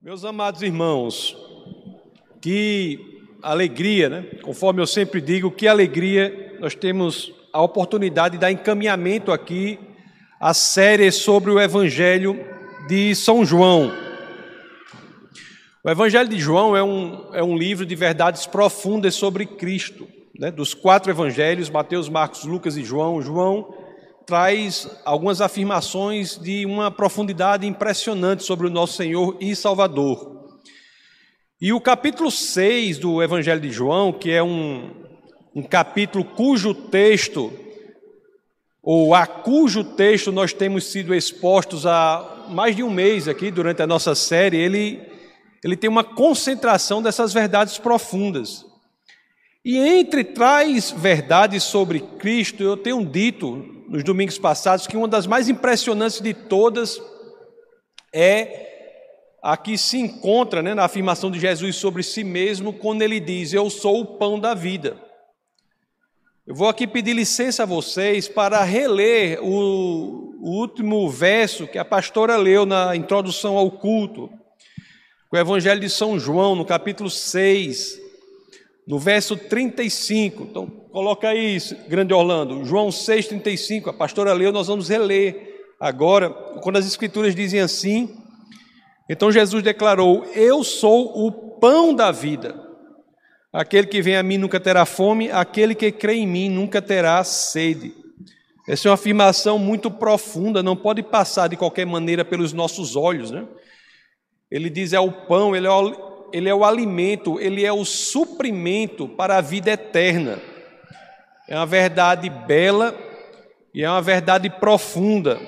Meus amados irmãos, que alegria, né? Conforme eu sempre digo, que alegria nós temos a oportunidade de dar encaminhamento aqui à série sobre o Evangelho de São João. O Evangelho de João é um, é um livro de verdades profundas sobre Cristo. Né? Dos quatro evangelhos, Mateus, Marcos, Lucas e João, João traz algumas afirmações de uma profundidade impressionante sobre o nosso Senhor e Salvador. E o capítulo 6 do Evangelho de João, que é um, um capítulo cujo texto, ou a cujo texto nós temos sido expostos há mais de um mês aqui durante a nossa série, ele, ele tem uma concentração dessas verdades profundas. E entre tais verdades sobre Cristo, eu tenho dito nos domingos passados que uma das mais impressionantes de todas é a que se encontra né, na afirmação de Jesus sobre si mesmo, quando ele diz: Eu sou o pão da vida. Eu vou aqui pedir licença a vocês para reler o, o último verso que a pastora leu na introdução ao culto, o Evangelho de São João, no capítulo 6, no verso 35. Então, coloca aí, grande Orlando, João 6,35, a pastora leu, nós vamos reler agora, quando as escrituras dizem assim. Então Jesus declarou: Eu sou o pão da vida. Aquele que vem a mim nunca terá fome, aquele que crê em mim nunca terá sede. Essa é uma afirmação muito profunda, não pode passar de qualquer maneira pelos nossos olhos, né? Ele diz: é o pão, ele é o, ele é o alimento, ele é o suprimento para a vida eterna. É uma verdade bela e é uma verdade profunda.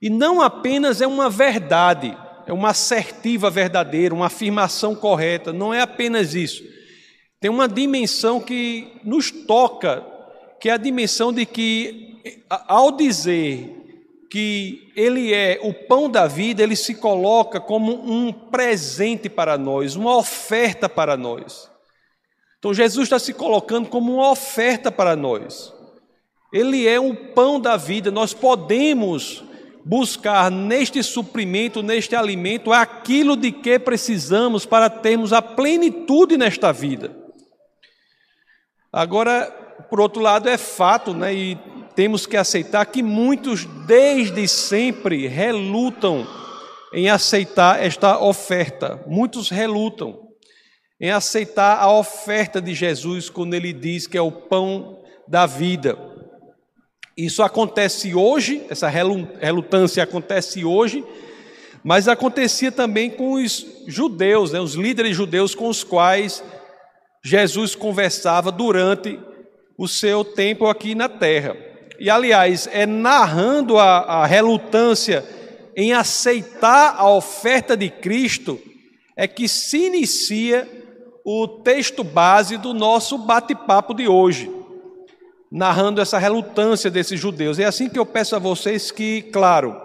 E não apenas é uma verdade, é uma assertiva verdadeira, uma afirmação correta, não é apenas isso. Tem uma dimensão que nos toca, que é a dimensão de que, ao dizer que ele é o pão da vida, ele se coloca como um presente para nós, uma oferta para nós. Então Jesus está se colocando como uma oferta para nós. Ele é o pão da vida, nós podemos buscar neste suprimento, neste alimento, aquilo de que precisamos para termos a plenitude nesta vida. Agora, por outro lado, é fato, né, e temos que aceitar que muitos desde sempre relutam em aceitar esta oferta. Muitos relutam em aceitar a oferta de Jesus quando ele diz que é o pão da vida. Isso acontece hoje, essa relutância acontece hoje, mas acontecia também com os judeus, né, os líderes judeus com os quais Jesus conversava durante o seu tempo aqui na terra. E, aliás, é narrando a, a relutância em aceitar a oferta de Cristo é que se inicia o texto base do nosso bate-papo de hoje, narrando essa relutância desses judeus. É assim que eu peço a vocês que, claro,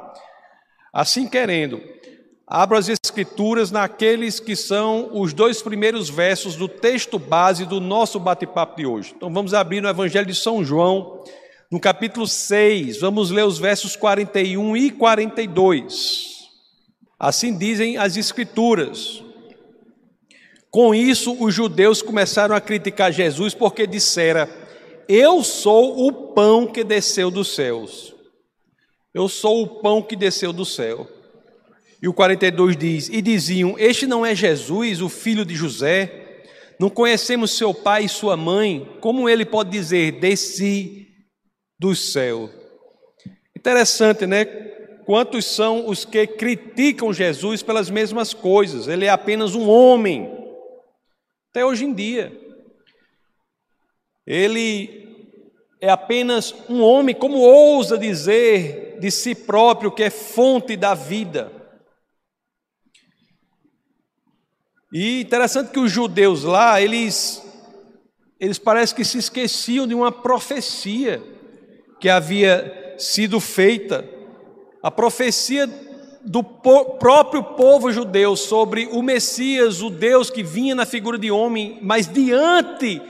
assim querendo, abram as Escrituras naqueles que são os dois primeiros versos do texto base do nosso bate-papo de hoje. Então vamos abrir no Evangelho de São João, no capítulo 6, vamos ler os versos 41 e 42. Assim dizem as Escrituras. Com isso, os judeus começaram a criticar Jesus porque dissera: Eu sou o pão que desceu dos céus. Eu sou o pão que desceu do céu. E o 42 diz: E diziam: Este não é Jesus, o filho de José? Não conhecemos seu pai e sua mãe? Como ele pode dizer: Desci do céu. Interessante, né? Quantos são os que criticam Jesus pelas mesmas coisas? Ele é apenas um homem. Até hoje em dia. Ele é apenas um homem, como ousa dizer de si próprio que é fonte da vida. E interessante que os judeus lá, eles, eles parecem que se esqueciam de uma profecia que havia sido feita, a profecia do próprio povo judeu sobre o Messias, o Deus que vinha na figura de homem, mas diante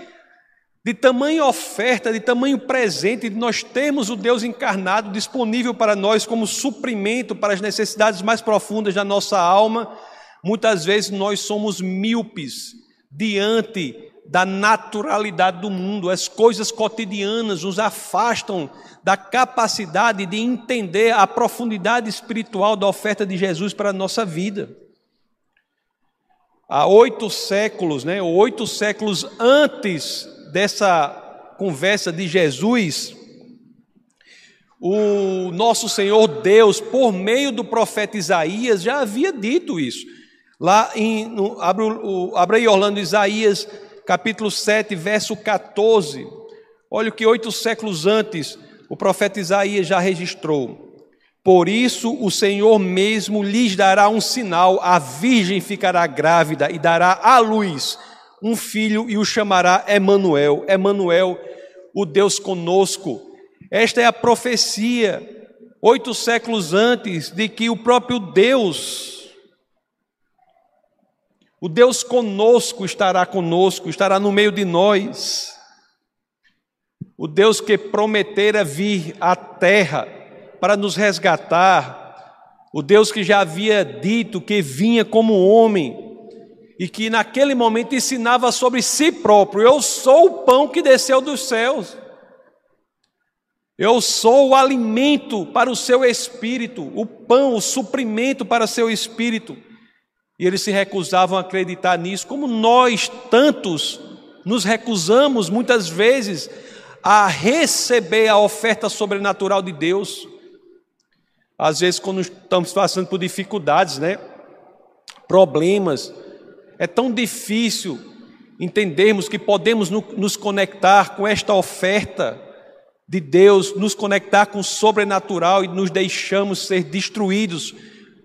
de tamanha oferta, de tamanho presente, de nós termos o Deus encarnado disponível para nós como suprimento para as necessidades mais profundas da nossa alma, Muitas vezes nós somos míopes diante da naturalidade do mundo, as coisas cotidianas nos afastam da capacidade de entender a profundidade espiritual da oferta de Jesus para a nossa vida. Há oito séculos, né, oito séculos antes dessa conversa de Jesus, o nosso Senhor Deus, por meio do profeta Isaías, já havia dito isso. Lá em, no, abre, o, abre aí Orlando Isaías, capítulo 7, verso 14. Olha o que oito séculos antes o profeta Isaías já registrou. Por isso o Senhor mesmo lhes dará um sinal: a virgem ficará grávida e dará à luz um filho e o chamará Emanuel. Emanuel, o Deus conosco. Esta é a profecia oito séculos antes de que o próprio Deus, o Deus conosco estará conosco, estará no meio de nós. O Deus que prometera vir à terra para nos resgatar, o Deus que já havia dito que vinha como homem e que naquele momento ensinava sobre si próprio: Eu sou o pão que desceu dos céus. Eu sou o alimento para o seu espírito, o pão, o suprimento para seu espírito. E eles se recusavam a acreditar nisso, como nós tantos nos recusamos muitas vezes a receber a oferta sobrenatural de Deus. Às vezes, quando estamos passando por dificuldades, né? problemas, é tão difícil entendermos que podemos nos conectar com esta oferta de Deus, nos conectar com o sobrenatural e nos deixamos ser destruídos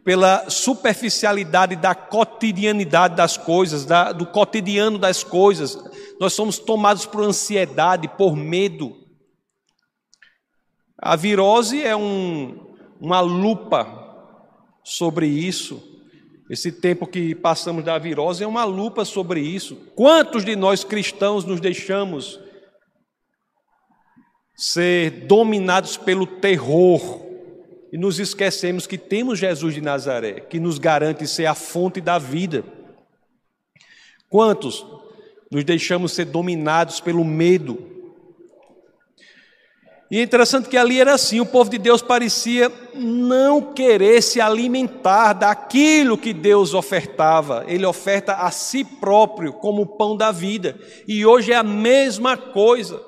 pela superficialidade da cotidianidade das coisas, da, do cotidiano das coisas. Nós somos tomados por ansiedade, por medo. A virose é um, uma lupa sobre isso. Esse tempo que passamos da virose é uma lupa sobre isso. Quantos de nós cristãos nos deixamos ser dominados pelo terror e nos esquecemos que temos Jesus de Nazaré, que nos garante ser a fonte da vida. Quantos nos deixamos ser dominados pelo medo? E é interessante que ali era assim: o povo de Deus parecia não querer se alimentar daquilo que Deus ofertava. Ele oferta a si próprio como o pão da vida. E hoje é a mesma coisa.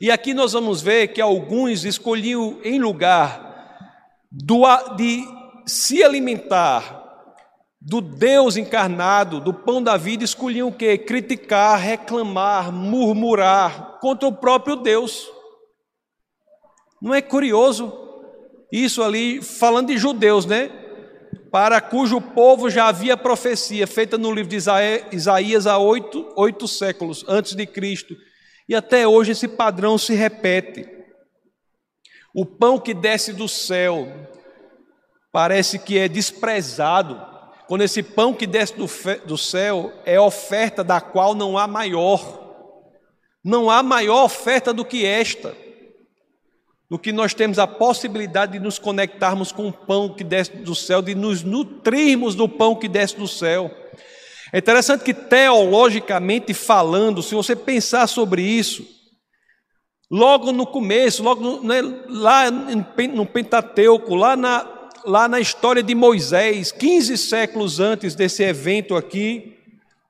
E aqui nós vamos ver que alguns escolhiam em lugar do, de se alimentar do Deus encarnado, do pão da vida, escolhiam o quê? Criticar, reclamar, murmurar contra o próprio Deus. Não é curioso isso ali, falando de judeus, né? Para cujo povo já havia profecia feita no livro de Isaías há oito, oito séculos antes de Cristo. E até hoje esse padrão se repete. O pão que desce do céu parece que é desprezado, quando esse pão que desce do, do céu é oferta da qual não há maior. Não há maior oferta do que esta, do que nós temos a possibilidade de nos conectarmos com o pão que desce do céu, de nos nutrirmos do pão que desce do céu. É interessante que, teologicamente falando, se você pensar sobre isso, Logo no começo, logo né, lá no Pentateuco, lá na, lá na história de Moisés, 15 séculos antes desse evento aqui,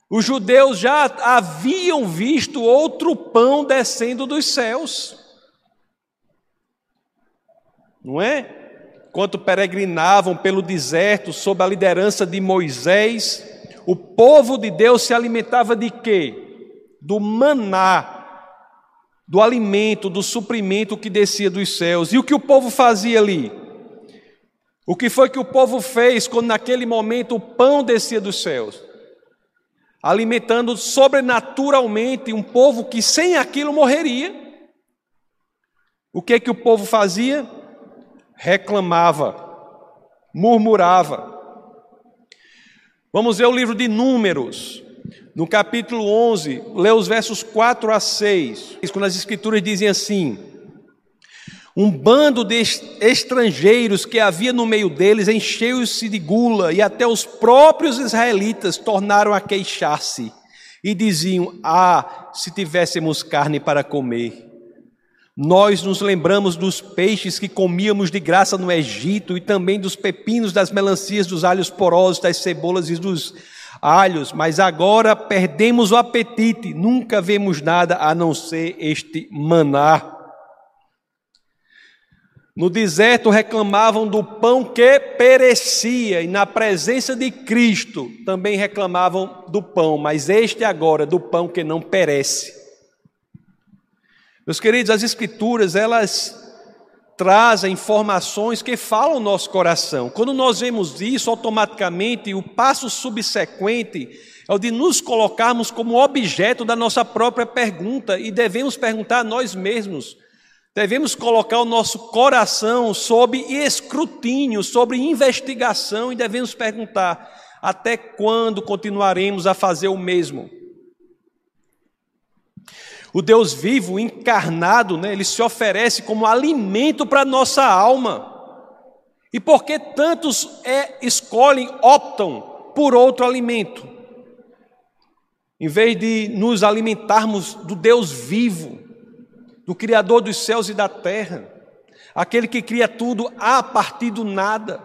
os judeus já haviam visto outro pão descendo dos céus. Não é? Enquanto peregrinavam pelo deserto sob a liderança de Moisés, o povo de Deus se alimentava de quê? Do maná, do alimento, do suprimento que descia dos céus. E o que o povo fazia ali? O que foi que o povo fez quando naquele momento o pão descia dos céus? Alimentando sobrenaturalmente um povo que sem aquilo morreria. O que que o povo fazia? Reclamava, murmurava. Vamos ver o livro de Números, no capítulo 11, lê os versos 4 a 6, quando as escrituras dizem assim: Um bando de estrangeiros que havia no meio deles encheu-se de gula, e até os próprios israelitas tornaram a queixar-se e diziam: Ah, se tivéssemos carne para comer. Nós nos lembramos dos peixes que comíamos de graça no Egito e também dos pepinos, das melancias, dos alhos porosos, das cebolas e dos alhos, mas agora perdemos o apetite, nunca vemos nada a não ser este maná. No deserto reclamavam do pão que perecia, e na presença de Cristo também reclamavam do pão, mas este agora, do pão que não perece. Meus queridos, as Escrituras, elas trazem informações que falam o nosso coração. Quando nós vemos isso, automaticamente o passo subsequente é o de nos colocarmos como objeto da nossa própria pergunta e devemos perguntar a nós mesmos. Devemos colocar o nosso coração sob escrutínio, sobre investigação e devemos perguntar: até quando continuaremos a fazer o mesmo? O Deus vivo, encarnado, né, ele se oferece como alimento para a nossa alma. E por que tantos é, escolhem, optam por outro alimento? Em vez de nos alimentarmos do Deus vivo, do Criador dos céus e da terra, aquele que cria tudo a partir do nada,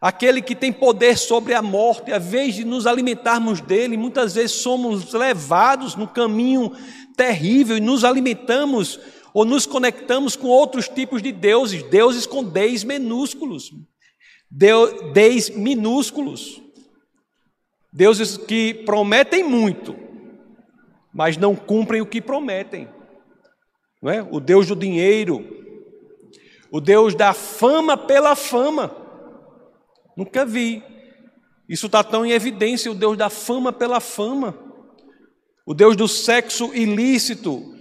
aquele que tem poder sobre a morte, a vez de nos alimentarmos dele, muitas vezes somos levados no caminho terrível e nos alimentamos ou nos conectamos com outros tipos de deuses, deuses com Ds minúsculos, Ds minúsculos, deuses que prometem muito, mas não cumprem o que prometem. Não é? O Deus do dinheiro, o Deus da fama pela fama. Nunca vi. Isso está tão em evidência, o Deus da fama pela fama o Deus do sexo ilícito.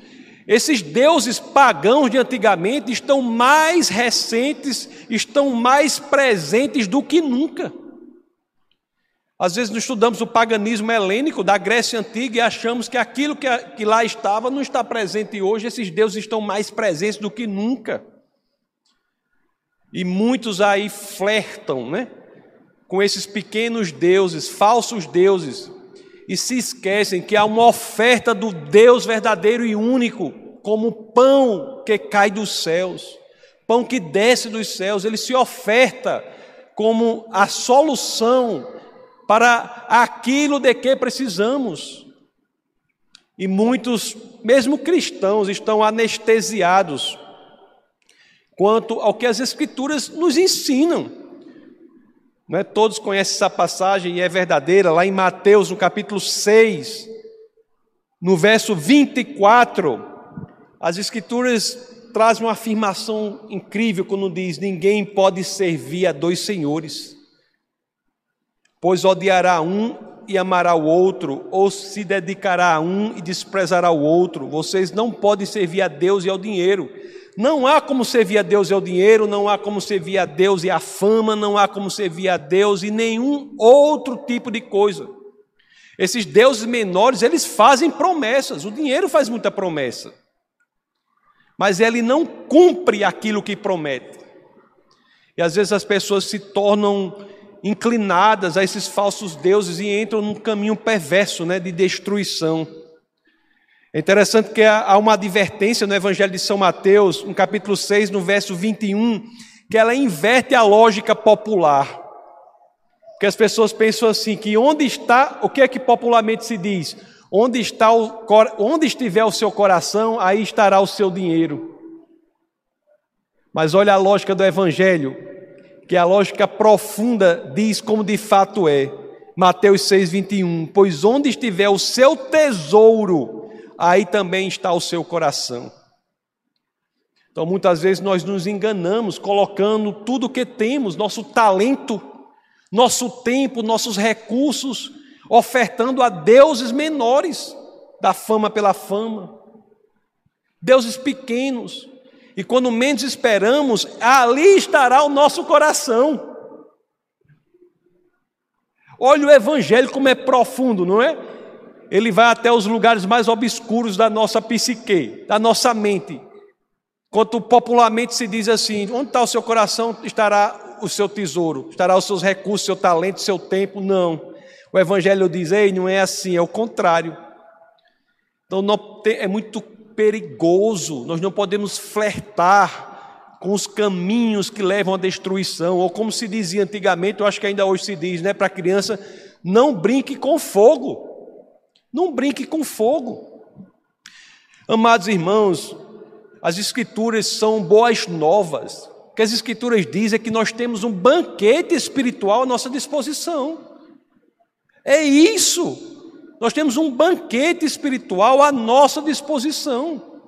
Esses deuses pagãos de antigamente estão mais recentes, estão mais presentes do que nunca. Às vezes nós estudamos o paganismo helênico da Grécia Antiga e achamos que aquilo que, lá estava não está presente hoje, esses deuses estão mais presentes do que nunca. E muitos aí flertam, né? Com esses pequenos deuses, falsos deuses, e se esquecem que há uma oferta do Deus verdadeiro e único, como pão que cai dos céus, pão que desce dos céus, ele se oferta como a solução para aquilo de que precisamos. E muitos, mesmo cristãos, estão anestesiados quanto ao que as Escrituras nos ensinam. Não é? Todos conhecem essa passagem e é verdadeira, lá em Mateus, no capítulo 6, no verso 24, as Escrituras trazem uma afirmação incrível quando diz: Ninguém pode servir a dois senhores, pois odiará um e amará o outro, ou se dedicará a um e desprezará o outro. Vocês não podem servir a Deus e ao dinheiro. Não há como servir a Deus e ao dinheiro, não há como servir a Deus e à fama, não há como servir a Deus e nenhum outro tipo de coisa. Esses deuses menores, eles fazem promessas, o dinheiro faz muita promessa, mas ele não cumpre aquilo que promete. E às vezes as pessoas se tornam inclinadas a esses falsos deuses e entram num caminho perverso né, de destruição. É interessante que há uma advertência no Evangelho de São Mateus, no capítulo 6, no verso 21, que ela inverte a lógica popular. Porque as pessoas pensam assim, que onde está, o que é que popularmente se diz? Onde, está o, onde estiver o seu coração, aí estará o seu dinheiro. Mas olha a lógica do Evangelho, que a lógica profunda diz como de fato é. Mateus 6, 21. Pois onde estiver o seu tesouro, aí também está o seu coração. Então, muitas vezes nós nos enganamos colocando tudo o que temos, nosso talento, nosso tempo, nossos recursos, ofertando a deuses menores, da fama pela fama, deuses pequenos. E quando menos esperamos, ali estará o nosso coração. Olha o evangelho como é profundo, não é? Ele vai até os lugares mais obscuros da nossa psique, da nossa mente. Quanto popularmente se diz assim: onde está o seu coração, estará o seu tesouro, estará os seus recursos, seu talento, seu tempo. Não. O Evangelho diz: ei, não é assim, é o contrário. Então é muito perigoso, nós não podemos flertar com os caminhos que levam à destruição, ou como se dizia antigamente, eu acho que ainda hoje se diz, né, para criança, não brinque com fogo. Não brinque com fogo. Amados irmãos, as Escrituras são boas novas. O que as Escrituras dizem é que nós temos um banquete espiritual à nossa disposição. É isso. Nós temos um banquete espiritual à nossa disposição.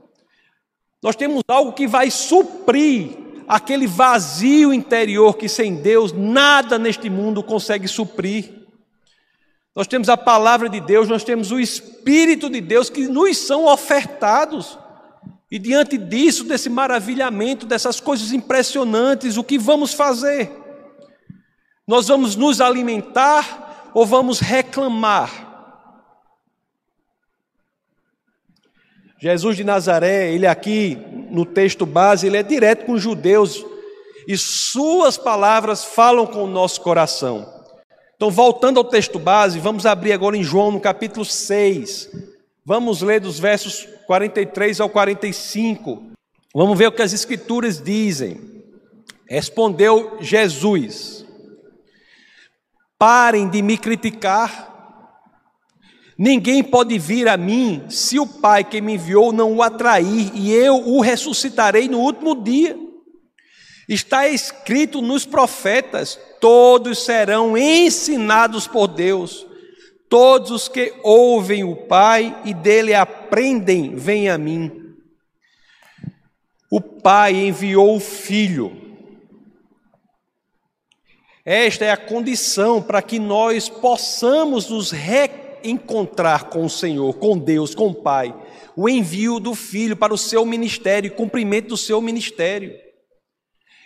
Nós temos algo que vai suprir aquele vazio interior que sem Deus nada neste mundo consegue suprir. Nós temos a palavra de Deus, nós temos o Espírito de Deus que nos são ofertados. E diante disso, desse maravilhamento, dessas coisas impressionantes, o que vamos fazer? Nós vamos nos alimentar ou vamos reclamar? Jesus de Nazaré, ele aqui no texto base, ele é direto com os judeus e suas palavras falam com o nosso coração. Então, voltando ao texto base, vamos abrir agora em João no capítulo 6. Vamos ler dos versos 43 ao 45. Vamos ver o que as Escrituras dizem. Respondeu Jesus: Parem de me criticar. Ninguém pode vir a mim se o Pai que me enviou não o atrair, e eu o ressuscitarei no último dia. Está escrito nos profetas: todos serão ensinados por Deus. Todos os que ouvem o Pai e dele aprendem, vêm a mim. O Pai enviou o Filho. Esta é a condição para que nós possamos nos reencontrar com o Senhor, com Deus, com o Pai. O envio do Filho para o seu ministério, cumprimento do seu ministério.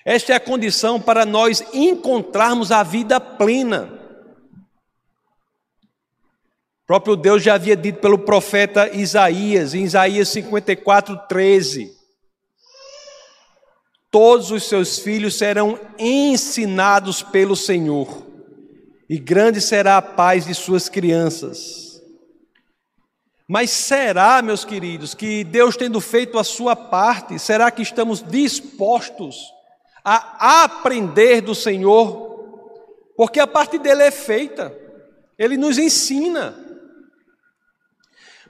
Esta é a condição para nós encontrarmos a vida plena. O próprio Deus já havia dito pelo profeta Isaías, em Isaías 54, 13: Todos os seus filhos serão ensinados pelo Senhor, e grande será a paz de suas crianças. Mas será, meus queridos, que Deus tendo feito a sua parte, será que estamos dispostos a aprender do Senhor? Porque a parte dele é feita, ele nos ensina.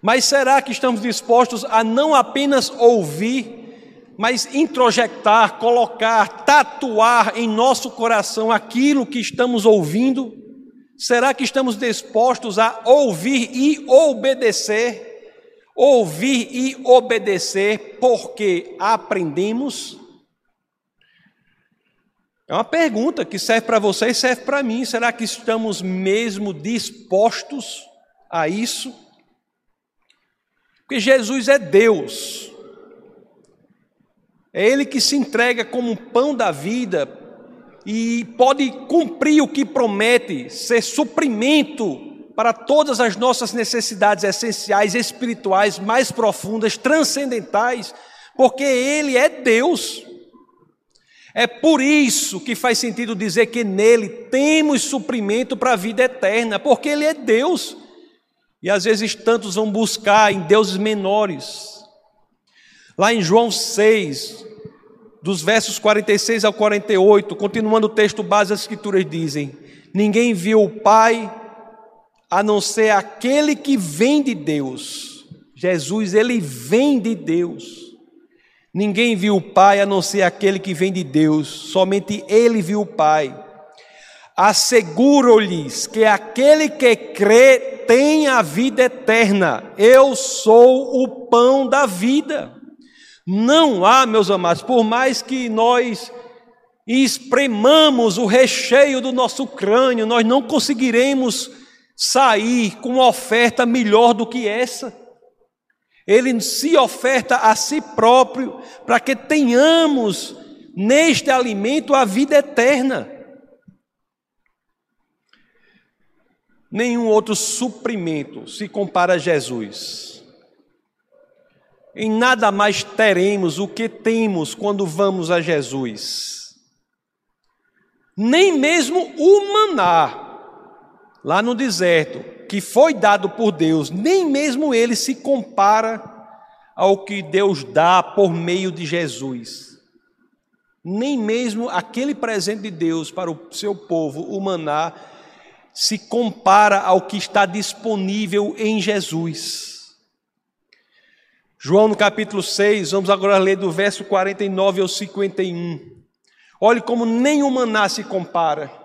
Mas será que estamos dispostos a não apenas ouvir, mas introjectar, colocar, tatuar em nosso coração aquilo que estamos ouvindo? Será que estamos dispostos a ouvir e obedecer? Ouvir e obedecer porque aprendemos? É uma pergunta que serve para você e serve para mim. Será que estamos mesmo dispostos a isso? Porque Jesus é Deus. É Ele que se entrega como um pão da vida e pode cumprir o que promete, ser suprimento para todas as nossas necessidades essenciais, espirituais, mais profundas, transcendentais, porque Ele é Deus. É por isso que faz sentido dizer que nele temos suprimento para a vida eterna, porque Ele é Deus. E às vezes tantos vão buscar em deuses menores. Lá em João 6, dos versos 46 ao 48, continuando o texto base, as escrituras dizem: Ninguém viu o Pai a não ser aquele que vem de Deus. Jesus, ele vem de Deus. Ninguém viu o Pai a não ser aquele que vem de Deus, somente ele viu o Pai. Asseguro-lhes que aquele que crê tem a vida eterna. Eu sou o pão da vida. Não há, meus amados, por mais que nós espremamos o recheio do nosso crânio, nós não conseguiremos sair com uma oferta melhor do que essa. Ele se oferta a si próprio para que tenhamos neste alimento a vida eterna. Nenhum outro suprimento se compara a Jesus. em nada mais teremos o que temos quando vamos a Jesus. Nem mesmo o maná, lá no deserto, que foi dado por Deus, nem mesmo ele se compara ao que Deus dá por meio de Jesus. Nem mesmo aquele presente de Deus para o seu povo, o maná, se compara ao que está disponível em Jesus. João no capítulo 6, vamos agora ler do verso 49 ao 51. Olhe como nenhum maná se compara.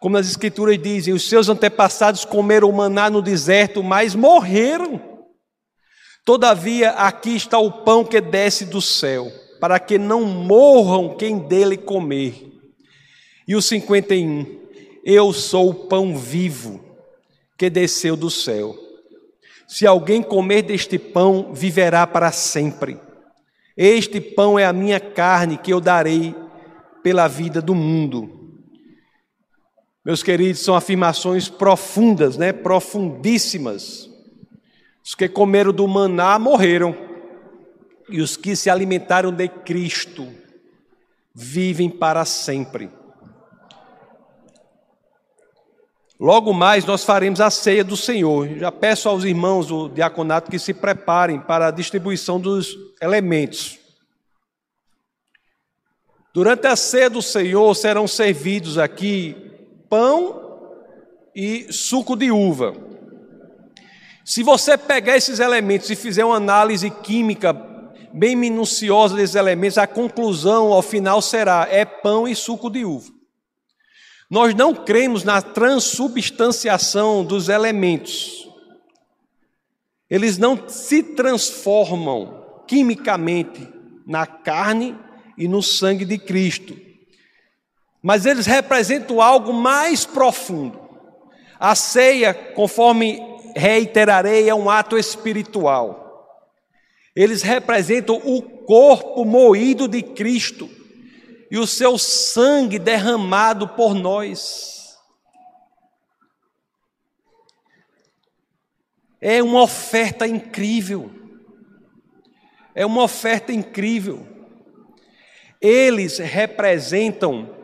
Como as escrituras dizem, os seus antepassados comeram maná no deserto, mas morreram. Todavia, aqui está o pão que desce do céu, para que não morram quem dele comer. E o 51, eu sou o pão vivo que desceu do céu. Se alguém comer deste pão, viverá para sempre. Este pão é a minha carne que eu darei pela vida do mundo. Meus queridos, são afirmações profundas, né? Profundíssimas. Os que comeram do maná morreram, e os que se alimentaram de Cristo vivem para sempre. Logo mais nós faremos a ceia do Senhor. Já peço aos irmãos do diaconato que se preparem para a distribuição dos elementos. Durante a ceia do Senhor serão servidos aqui pão e suco de uva. Se você pegar esses elementos e fizer uma análise química bem minuciosa desses elementos, a conclusão ao final será: é pão e suco de uva. Nós não cremos na transubstanciação dos elementos. Eles não se transformam quimicamente na carne e no sangue de Cristo. Mas eles representam algo mais profundo. A ceia, conforme reiterarei, é um ato espiritual. Eles representam o corpo moído de Cristo e o seu sangue derramado por nós. É uma oferta incrível. É uma oferta incrível. Eles representam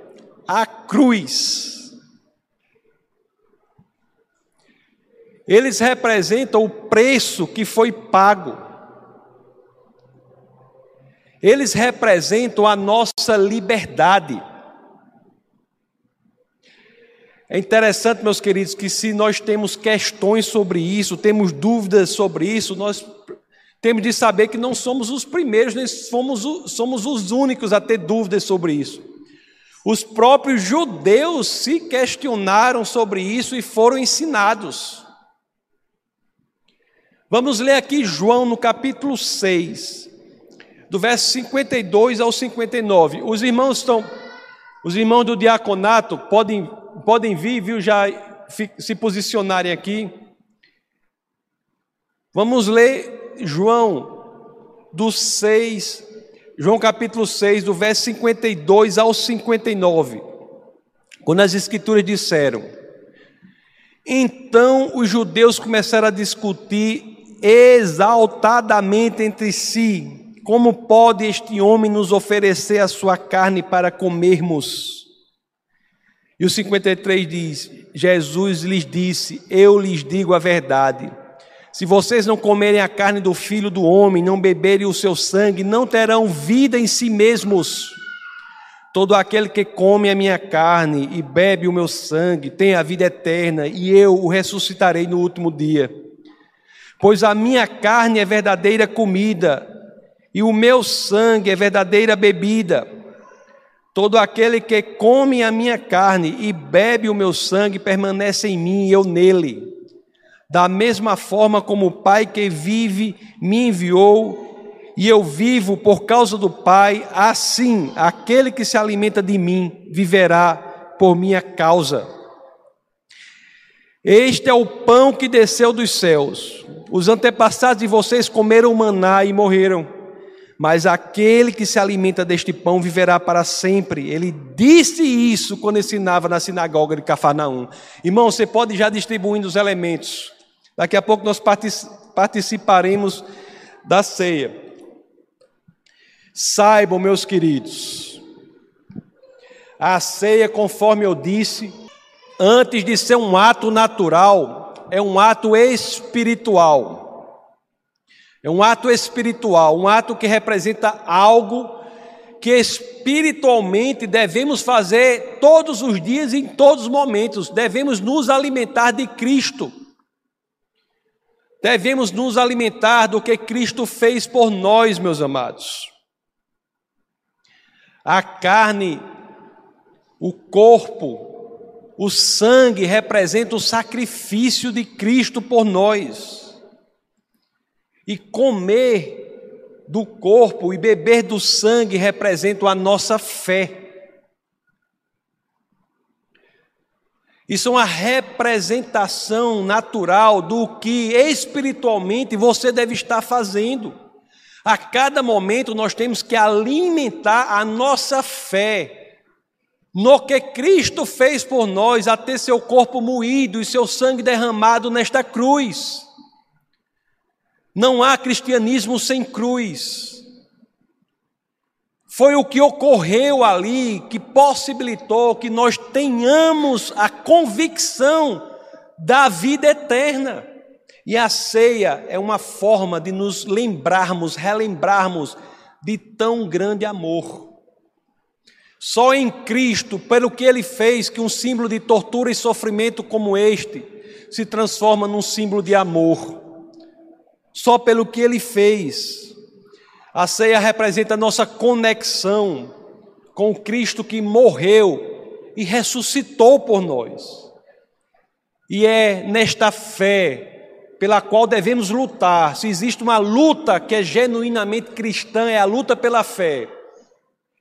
a cruz. Eles representam o preço que foi pago. Eles representam a nossa liberdade. É interessante, meus queridos, que se nós temos questões sobre isso, temos dúvidas sobre isso, nós temos de saber que não somos os primeiros, nem somos, somos os únicos a ter dúvidas sobre isso. Os próprios judeus se questionaram sobre isso e foram ensinados. Vamos ler aqui João no capítulo 6, do verso 52 ao 59. Os irmãos estão, os irmãos do diaconato podem, podem vir, viu, já se posicionarem aqui. Vamos ler João do 6, João capítulo 6, do verso 52 ao 59. Quando as escrituras disseram: Então os judeus começaram a discutir exaltadamente entre si como pode este homem nos oferecer a sua carne para comermos? E o 53 diz: Jesus lhes disse: Eu lhes digo a verdade. Se vocês não comerem a carne do filho do homem, não beberem o seu sangue, não terão vida em si mesmos. Todo aquele que come a minha carne e bebe o meu sangue tem a vida eterna, e eu o ressuscitarei no último dia. Pois a minha carne é verdadeira comida e o meu sangue é verdadeira bebida. Todo aquele que come a minha carne e bebe o meu sangue permanece em mim e eu nele. Da mesma forma como o Pai que vive me enviou e eu vivo por causa do Pai, assim aquele que se alimenta de mim viverá por minha causa. Este é o pão que desceu dos céus. Os antepassados de vocês comeram maná e morreram mas aquele que se alimenta deste pão viverá para sempre. Ele disse isso quando ensinava na sinagoga de Cafarnaum. Irmão, você pode já distribuindo os elementos. Daqui a pouco nós participaremos da ceia. Saibam, meus queridos, a ceia, conforme eu disse, antes de ser um ato natural, é um ato espiritual. É um ato espiritual, um ato que representa algo que espiritualmente devemos fazer todos os dias em todos os momentos. Devemos nos alimentar de Cristo. Devemos nos alimentar do que Cristo fez por nós, meus amados. A carne, o corpo, o sangue representa o sacrifício de Cristo por nós. E comer do corpo e beber do sangue representam a nossa fé. Isso é uma representação natural do que espiritualmente você deve estar fazendo. A cada momento nós temos que alimentar a nossa fé no que Cristo fez por nós, a ter seu corpo moído e seu sangue derramado nesta cruz. Não há cristianismo sem cruz. Foi o que ocorreu ali que possibilitou que nós tenhamos a convicção da vida eterna. E a ceia é uma forma de nos lembrarmos, relembrarmos de tão grande amor. Só em Cristo, pelo que ele fez, que um símbolo de tortura e sofrimento como este se transforma num símbolo de amor. Só pelo que ele fez. A ceia representa a nossa conexão com Cristo que morreu e ressuscitou por nós. E é nesta fé pela qual devemos lutar. Se existe uma luta que é genuinamente cristã, é a luta pela fé.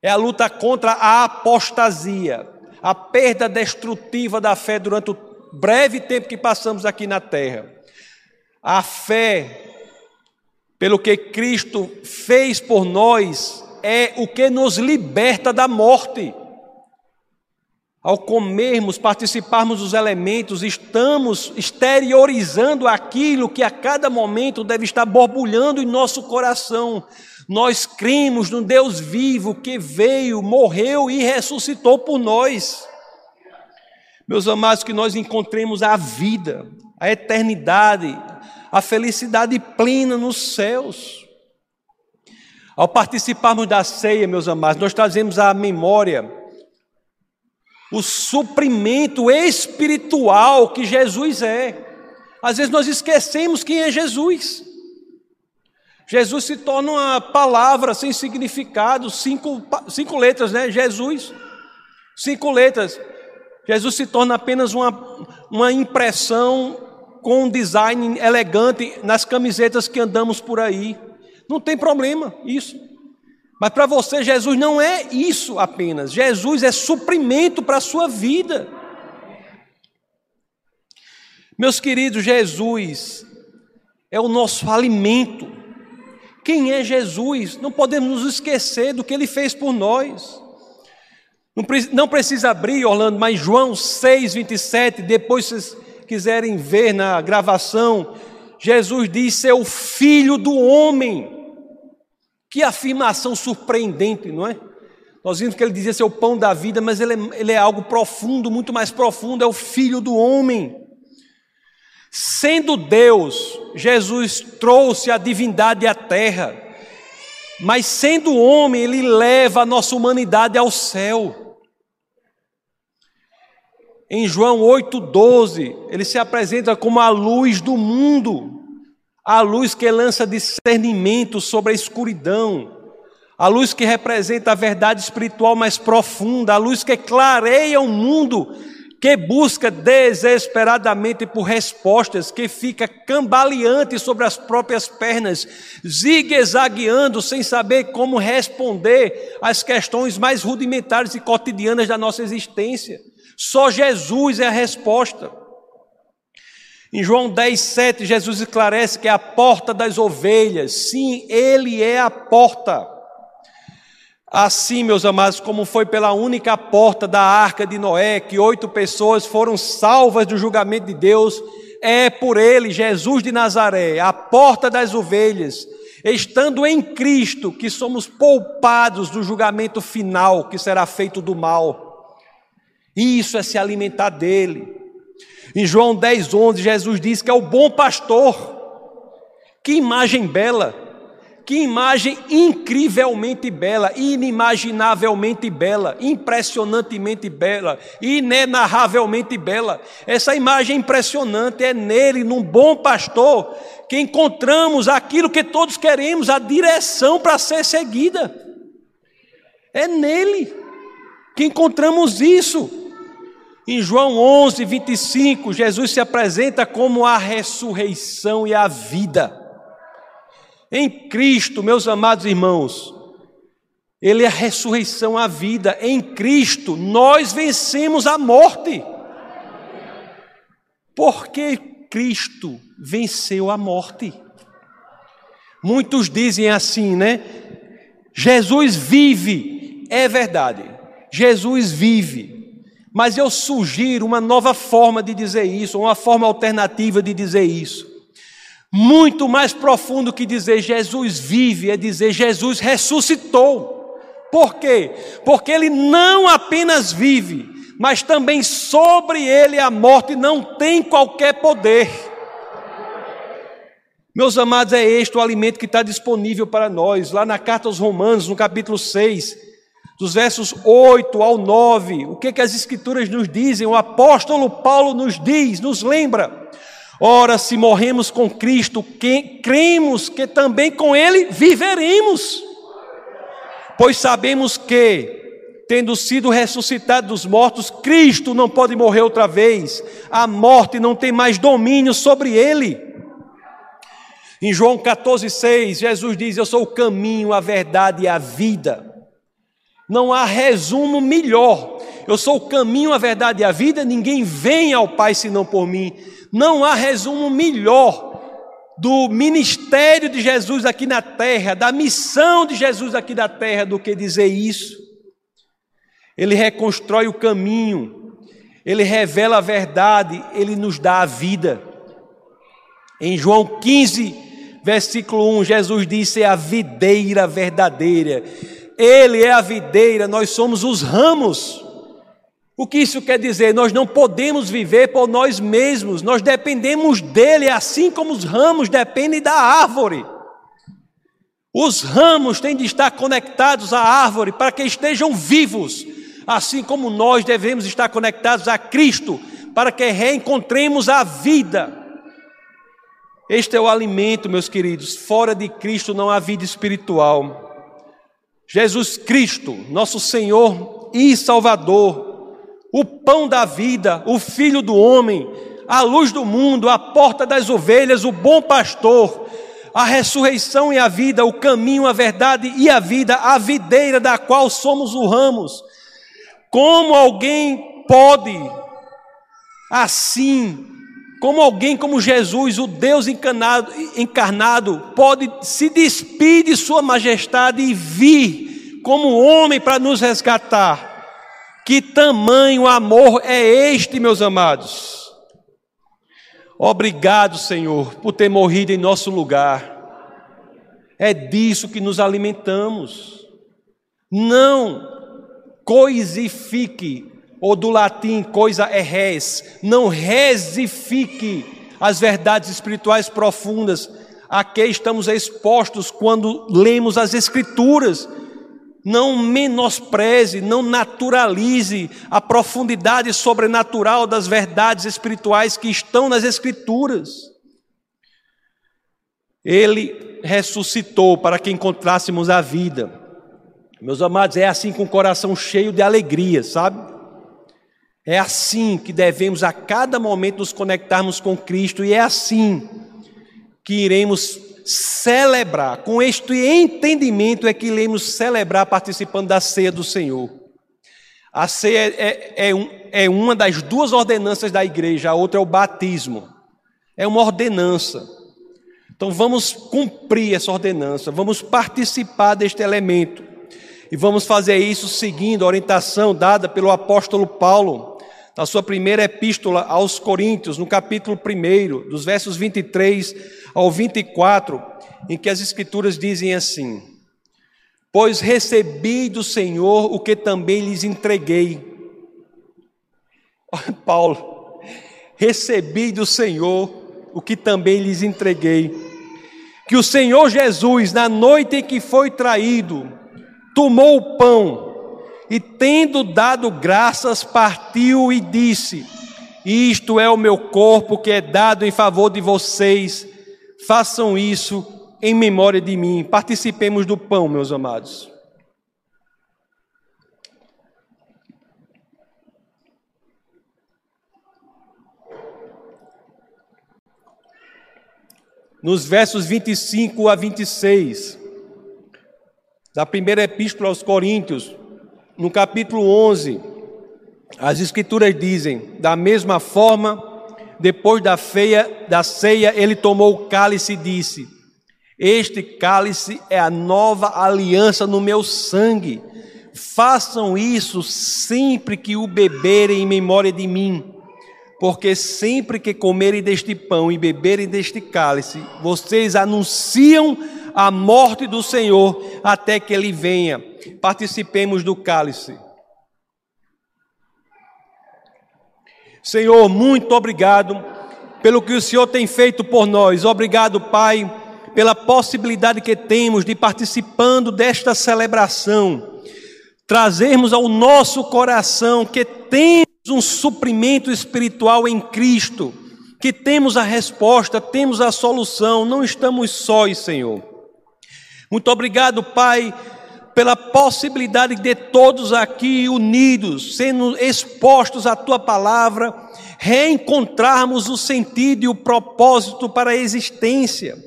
É a luta contra a apostasia, a perda destrutiva da fé durante o breve tempo que passamos aqui na terra. A fé, pelo que Cristo fez por nós, é o que nos liberta da morte. Ao comermos, participarmos dos elementos, estamos exteriorizando aquilo que a cada momento deve estar borbulhando em nosso coração. Nós cremos no Deus vivo que veio, morreu e ressuscitou por nós. Meus amados, que nós encontremos a vida, a eternidade, a felicidade plena nos céus. Ao participarmos da ceia, meus amados, nós trazemos à memória o suprimento espiritual que Jesus é. Às vezes nós esquecemos quem é Jesus. Jesus se torna uma palavra sem significado, cinco, cinco letras, né? Jesus, cinco letras. Jesus se torna apenas uma, uma impressão com um design elegante nas camisetas que andamos por aí. Não tem problema isso. Mas para você, Jesus não é isso apenas. Jesus é suprimento para a sua vida. Meus queridos, Jesus é o nosso alimento. Quem é Jesus? Não podemos nos esquecer do que ele fez por nós. Não precisa abrir, Orlando, mas João 6, 27, depois vocês quiserem ver na gravação, Jesus diz ser o filho do homem. Que afirmação surpreendente, não é? Nós vimos que ele dizia ser o pão da vida, mas ele é, ele é algo profundo, muito mais profundo, é o filho do homem. Sendo Deus, Jesus trouxe a divindade à terra, mas sendo homem, ele leva a nossa humanidade ao céu. Em João 8,12, ele se apresenta como a luz do mundo a luz que lança discernimento sobre a escuridão, a luz que representa a verdade espiritual mais profunda, a luz que clareia o mundo que busca desesperadamente por respostas, que fica cambaleante sobre as próprias pernas, zigue-zagueando sem saber como responder às questões mais rudimentares e cotidianas da nossa existência. Só Jesus é a resposta. Em João 10, 7, Jesus esclarece que é a porta das ovelhas. Sim, Ele é a porta. Assim, meus amados, como foi pela única porta da arca de Noé que oito pessoas foram salvas do julgamento de Deus, é por Ele, Jesus de Nazaré, a porta das ovelhas. estando em Cristo, que somos poupados do julgamento final que será feito do mal. Isso é se alimentar dele. Em João 10, 11, Jesus diz que é o bom pastor. Que imagem bela! Que imagem incrivelmente bela, inimaginavelmente bela, impressionantemente bela, inenarravelmente bela. Essa imagem impressionante é nele, num bom pastor, que encontramos aquilo que todos queremos, a direção para ser seguida. É nele que encontramos isso. Em João 11, 25, Jesus se apresenta como a ressurreição e a vida. Em Cristo, meus amados irmãos, Ele é a ressurreição, a vida. Em Cristo, nós vencemos a morte. Porque Cristo venceu a morte. Muitos dizem assim, né? Jesus vive, é verdade. Jesus vive. Mas eu sugiro uma nova forma de dizer isso, uma forma alternativa de dizer isso. Muito mais profundo que dizer Jesus vive é dizer Jesus ressuscitou. Por quê? Porque ele não apenas vive, mas também sobre ele a morte não tem qualquer poder. Meus amados, é este o alimento que está disponível para nós, lá na carta aos Romanos, no capítulo 6, dos versos 8 ao 9. O que, que as Escrituras nos dizem? O apóstolo Paulo nos diz, nos lembra Ora, se morremos com Cristo, cremos que também com Ele viveremos. Pois sabemos que, tendo sido ressuscitado dos mortos, Cristo não pode morrer outra vez, a morte não tem mais domínio sobre ele. Em João 14,6, Jesus diz: Eu sou o caminho, a verdade e a vida. Não há resumo melhor. Eu sou o caminho, a verdade e a vida, ninguém vem ao Pai senão por mim. Não há resumo melhor do ministério de Jesus aqui na terra, da missão de Jesus aqui na terra, do que dizer isso. Ele reconstrói o caminho, ele revela a verdade, ele nos dá a vida. Em João 15, versículo 1, Jesus disse: É a videira verdadeira. Ele é a videira, nós somos os ramos. O que isso quer dizer? Nós não podemos viver por nós mesmos, nós dependemos dele, assim como os ramos dependem da árvore. Os ramos têm de estar conectados à árvore para que estejam vivos, assim como nós devemos estar conectados a Cristo para que reencontremos a vida. Este é o alimento, meus queridos. Fora de Cristo não há vida espiritual. Jesus Cristo, nosso Senhor e Salvador, o pão da vida, o filho do homem, a luz do mundo, a porta das ovelhas, o bom pastor, a ressurreição e a vida, o caminho, a verdade e a vida, a videira da qual somos o ramos. Como alguém pode, assim, como alguém como Jesus, o Deus encarnado, encarnado pode se despir de Sua majestade e vir como homem para nos resgatar? Que tamanho amor é este, meus amados? Obrigado, Senhor, por ter morrido em nosso lugar. É disso que nos alimentamos. Não coisifique, ou do latim coisa é res, não resifique as verdades espirituais profundas a que estamos expostos quando lemos as Escrituras não menospreze, não naturalize a profundidade sobrenatural das verdades espirituais que estão nas Escrituras. Ele ressuscitou para que encontrássemos a vida. Meus amados, é assim com o coração cheio de alegria, sabe? É assim que devemos a cada momento nos conectarmos com Cristo e é assim que iremos celebrar, com este entendimento é que iremos celebrar participando da ceia do Senhor. A ceia é, é, é, um, é uma das duas ordenanças da igreja, a outra é o batismo. É uma ordenança. Então vamos cumprir essa ordenança, vamos participar deste elemento. E vamos fazer isso seguindo a orientação dada pelo apóstolo Paulo, na sua primeira epístola aos Coríntios, no capítulo 1, dos versos 23 ao 24, em que as Escrituras dizem assim: Pois recebi do Senhor o que também lhes entreguei. Paulo, recebi do Senhor o que também lhes entreguei. Que o Senhor Jesus, na noite em que foi traído, tomou o pão e, tendo dado graças, partiu e disse: Isto é o meu corpo que é dado em favor de vocês, façam isso em memória de mim. Participemos do pão, meus amados. Nos versos 25 a 26, da primeira epístola aos Coríntios, no capítulo 11, as escrituras dizem: da mesma forma, depois da feia da ceia, ele tomou o cálice e disse: este cálice é a nova aliança no meu sangue. Façam isso sempre que o beberem em memória de mim. Porque sempre que comerem deste pão e beberem deste cálice, vocês anunciam a morte do Senhor até que ele venha. Participemos do cálice. Senhor, muito obrigado pelo que o Senhor tem feito por nós. Obrigado, Pai pela possibilidade que temos de participando desta celebração, trazermos ao nosso coração que temos um suprimento espiritual em Cristo, que temos a resposta, temos a solução, não estamos sós, Senhor. Muito obrigado, Pai, pela possibilidade de todos aqui unidos, sendo expostos à tua palavra, reencontrarmos o sentido e o propósito para a existência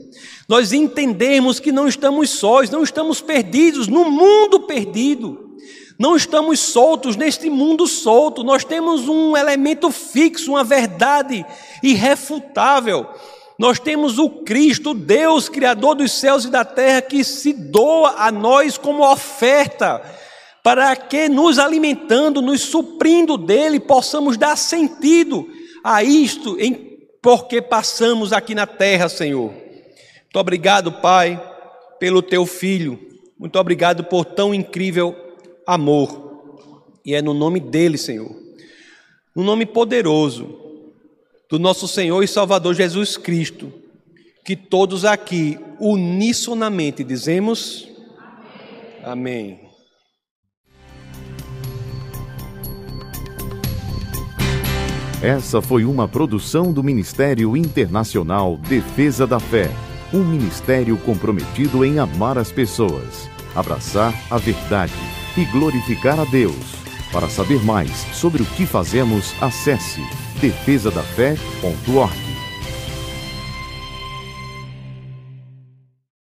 nós entendemos que não estamos sós, não estamos perdidos no mundo perdido. Não estamos soltos neste mundo solto, nós temos um elemento fixo, uma verdade irrefutável. Nós temos o Cristo, Deus, Criador dos céus e da terra, que se doa a nós como oferta, para que, nos alimentando, nos suprindo dele, possamos dar sentido a isto em porque passamos aqui na terra, Senhor. Muito obrigado, Pai, pelo teu filho. Muito obrigado por tão incrível amor. E é no nome dele, Senhor, no nome poderoso do nosso Senhor e Salvador Jesus Cristo, que todos aqui unissonamente dizemos Amém. Amém. Essa foi uma produção do Ministério Internacional Defesa da Fé um ministério comprometido em amar as pessoas, abraçar a verdade e glorificar a Deus. Para saber mais sobre o que fazemos, acesse defesadafé.org.